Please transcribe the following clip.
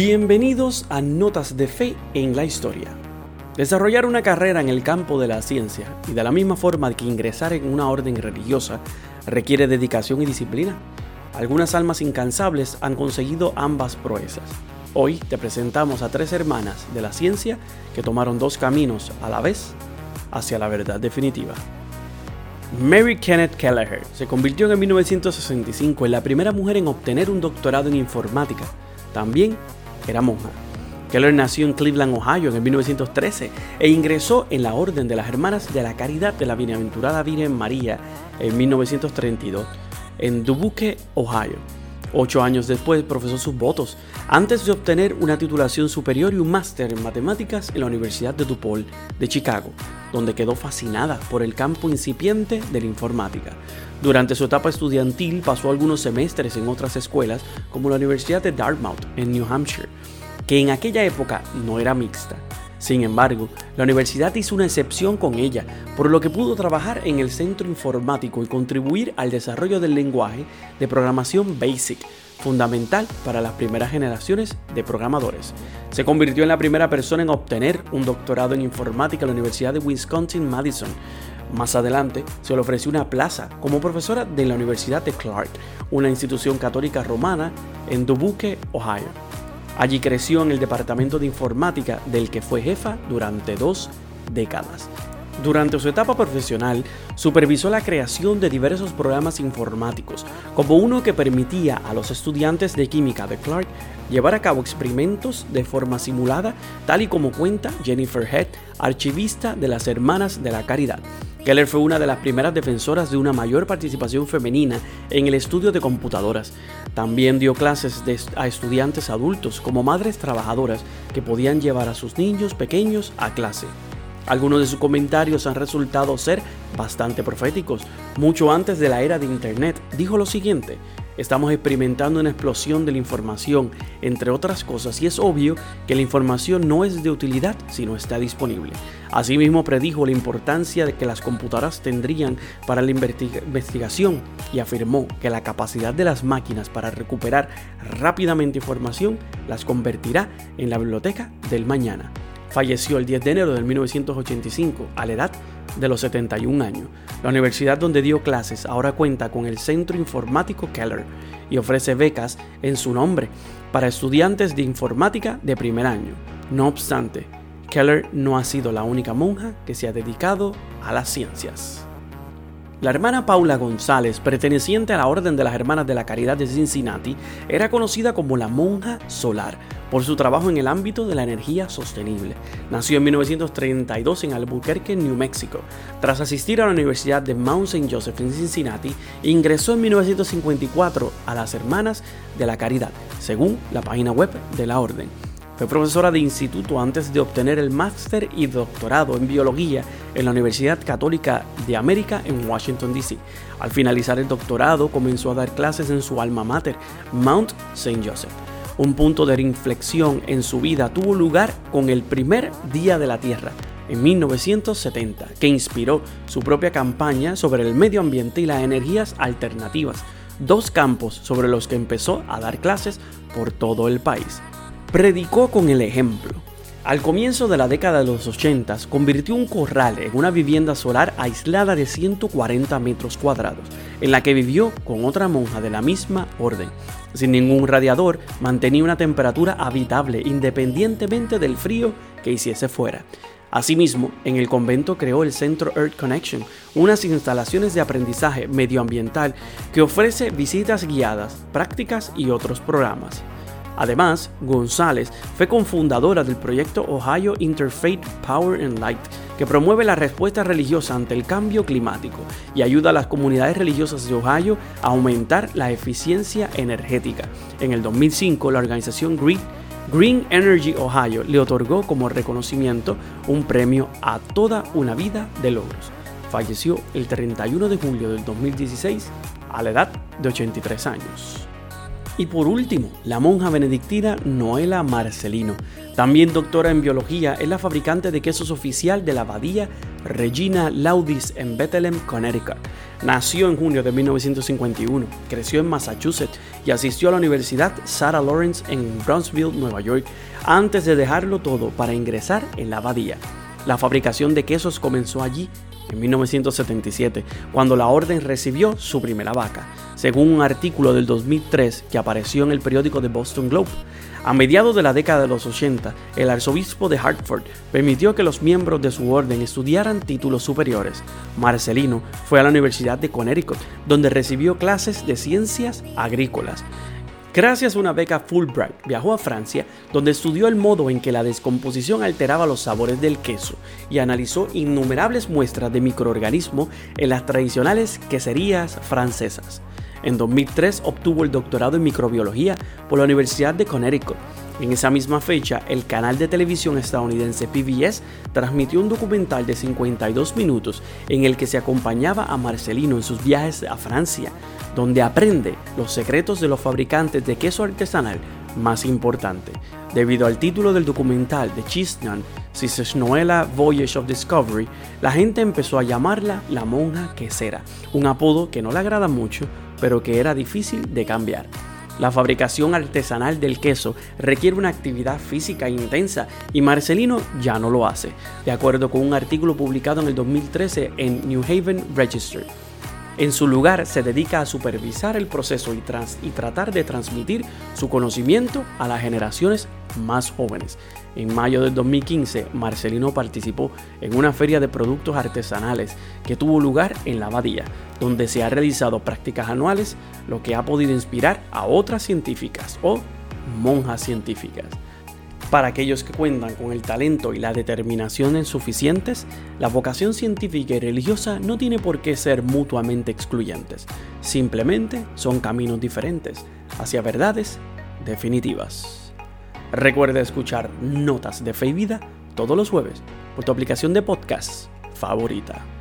Bienvenidos a Notas de Fe en la Historia. Desarrollar una carrera en el campo de la ciencia y de la misma forma que ingresar en una orden religiosa requiere dedicación y disciplina. Algunas almas incansables han conseguido ambas proezas. Hoy te presentamos a tres hermanas de la ciencia que tomaron dos caminos a la vez hacia la verdad definitiva. Mary Kenneth Kelleher se convirtió en 1965 en la primera mujer en obtener un doctorado en informática. También era monja. Keller nació en Cleveland, Ohio, en 1913 e ingresó en la Orden de las Hermanas de la Caridad de la Bienaventurada Virgen María en 1932 en Dubuque, Ohio. Ocho años después profesó sus votos, antes de obtener una titulación superior y un máster en matemáticas en la Universidad de DuPaul de Chicago, donde quedó fascinada por el campo incipiente de la informática. Durante su etapa estudiantil pasó algunos semestres en otras escuelas, como la Universidad de Dartmouth en New Hampshire, que en aquella época no era mixta. Sin embargo, la universidad hizo una excepción con ella, por lo que pudo trabajar en el centro informático y contribuir al desarrollo del lenguaje de programación BASIC, fundamental para las primeras generaciones de programadores. Se convirtió en la primera persona en obtener un doctorado en informática en la Universidad de Wisconsin-Madison. Más adelante se le ofreció una plaza como profesora de la Universidad de Clark, una institución católica romana en Dubuque, Ohio. Allí creció en el departamento de informática del que fue jefa durante dos décadas. Durante su etapa profesional, supervisó la creación de diversos programas informáticos, como uno que permitía a los estudiantes de química de Clark llevar a cabo experimentos de forma simulada, tal y como cuenta Jennifer Head, archivista de las Hermanas de la Caridad. Keller fue una de las primeras defensoras de una mayor participación femenina en el estudio de computadoras. También dio clases a estudiantes adultos como madres trabajadoras que podían llevar a sus niños pequeños a clase. Algunos de sus comentarios han resultado ser bastante proféticos. Mucho antes de la era de Internet, dijo lo siguiente, estamos experimentando una explosión de la información, entre otras cosas, y es obvio que la información no es de utilidad si no está disponible. Asimismo, predijo la importancia de que las computadoras tendrían para la investigación y afirmó que la capacidad de las máquinas para recuperar rápidamente información las convertirá en la biblioteca del mañana. Falleció el 10 de enero de 1985 a la edad de los 71 años. La universidad donde dio clases ahora cuenta con el Centro Informático Keller y ofrece becas en su nombre para estudiantes de informática de primer año. No obstante, Keller no ha sido la única monja que se ha dedicado a las ciencias. La hermana Paula González, perteneciente a la Orden de las Hermanas de la Caridad de Cincinnati, era conocida como la monja solar por su trabajo en el ámbito de la energía sostenible. Nació en 1932 en Albuquerque, New Mexico. Tras asistir a la Universidad de Mount St. Joseph en Cincinnati, ingresó en 1954 a las Hermanas de la Caridad, según la página web de la Orden. Fue profesora de instituto antes de obtener el máster y doctorado en biología en la Universidad Católica de América en Washington, D.C. Al finalizar el doctorado comenzó a dar clases en su alma mater, Mount St. Joseph. Un punto de inflexión en su vida tuvo lugar con el primer Día de la Tierra, en 1970, que inspiró su propia campaña sobre el medio ambiente y las energías alternativas, dos campos sobre los que empezó a dar clases por todo el país. Predicó con el ejemplo. Al comienzo de la década de los 80 convirtió un corral en una vivienda solar aislada de 140 metros cuadrados, en la que vivió con otra monja de la misma orden. Sin ningún radiador, mantenía una temperatura habitable independientemente del frío que hiciese fuera. Asimismo, en el convento creó el Centro Earth Connection, unas instalaciones de aprendizaje medioambiental que ofrece visitas guiadas, prácticas y otros programas. Además, González fue cofundadora del proyecto Ohio Interfaith Power and Light, que promueve la respuesta religiosa ante el cambio climático y ayuda a las comunidades religiosas de Ohio a aumentar la eficiencia energética. En el 2005, la organización Green Green Energy Ohio le otorgó como reconocimiento un premio a toda una vida de logros. Falleció el 31 de julio del 2016 a la edad de 83 años. Y por último, la monja benedictina Noela Marcelino, también doctora en biología, es la fabricante de quesos oficial de la abadía Regina Laudis en Bethlehem, Connecticut. Nació en junio de 1951, creció en Massachusetts y asistió a la Universidad Sarah Lawrence en Brownsville, Nueva York, antes de dejarlo todo para ingresar en la abadía. La fabricación de quesos comenzó allí en 1977, cuando la orden recibió su primera vaca, según un artículo del 2003 que apareció en el periódico The Boston Globe. A mediados de la década de los 80, el arzobispo de Hartford permitió que los miembros de su orden estudiaran títulos superiores. Marcelino fue a la Universidad de Connecticut, donde recibió clases de ciencias agrícolas. Gracias a una beca Fulbright, viajó a Francia, donde estudió el modo en que la descomposición alteraba los sabores del queso y analizó innumerables muestras de microorganismos en las tradicionales queserías francesas. En 2003 obtuvo el doctorado en microbiología por la Universidad de Connecticut. En esa misma fecha, el canal de televisión estadounidense PBS transmitió un documental de 52 minutos en el que se acompañaba a Marcelino en sus viajes a Francia, donde aprende los secretos de los fabricantes de queso artesanal más importante. Debido al título del documental de Chisnan, Noela Voyage of Discovery, la gente empezó a llamarla la monja quesera, un apodo que no le agrada mucho, pero que era difícil de cambiar. La fabricación artesanal del queso requiere una actividad física intensa y Marcelino ya no lo hace, de acuerdo con un artículo publicado en el 2013 en New Haven Register. En su lugar se dedica a supervisar el proceso y, tratar de transmitir su conocimiento a las generaciones más jóvenes. En mayo del 2015, Marcelino participó en una feria de productos artesanales que tuvo lugar en la Abadía, donde se han realizado prácticas anuales, lo que ha podido inspirar a otras científicas o monjas científicas. Para aquellos que cuentan con el talento y la determinación suficientes, la vocación científica y religiosa no tiene por qué ser mutuamente excluyentes, simplemente son caminos diferentes hacia verdades definitivas. Recuerda escuchar Notas de Fe y Vida todos los jueves por tu aplicación de podcast favorita.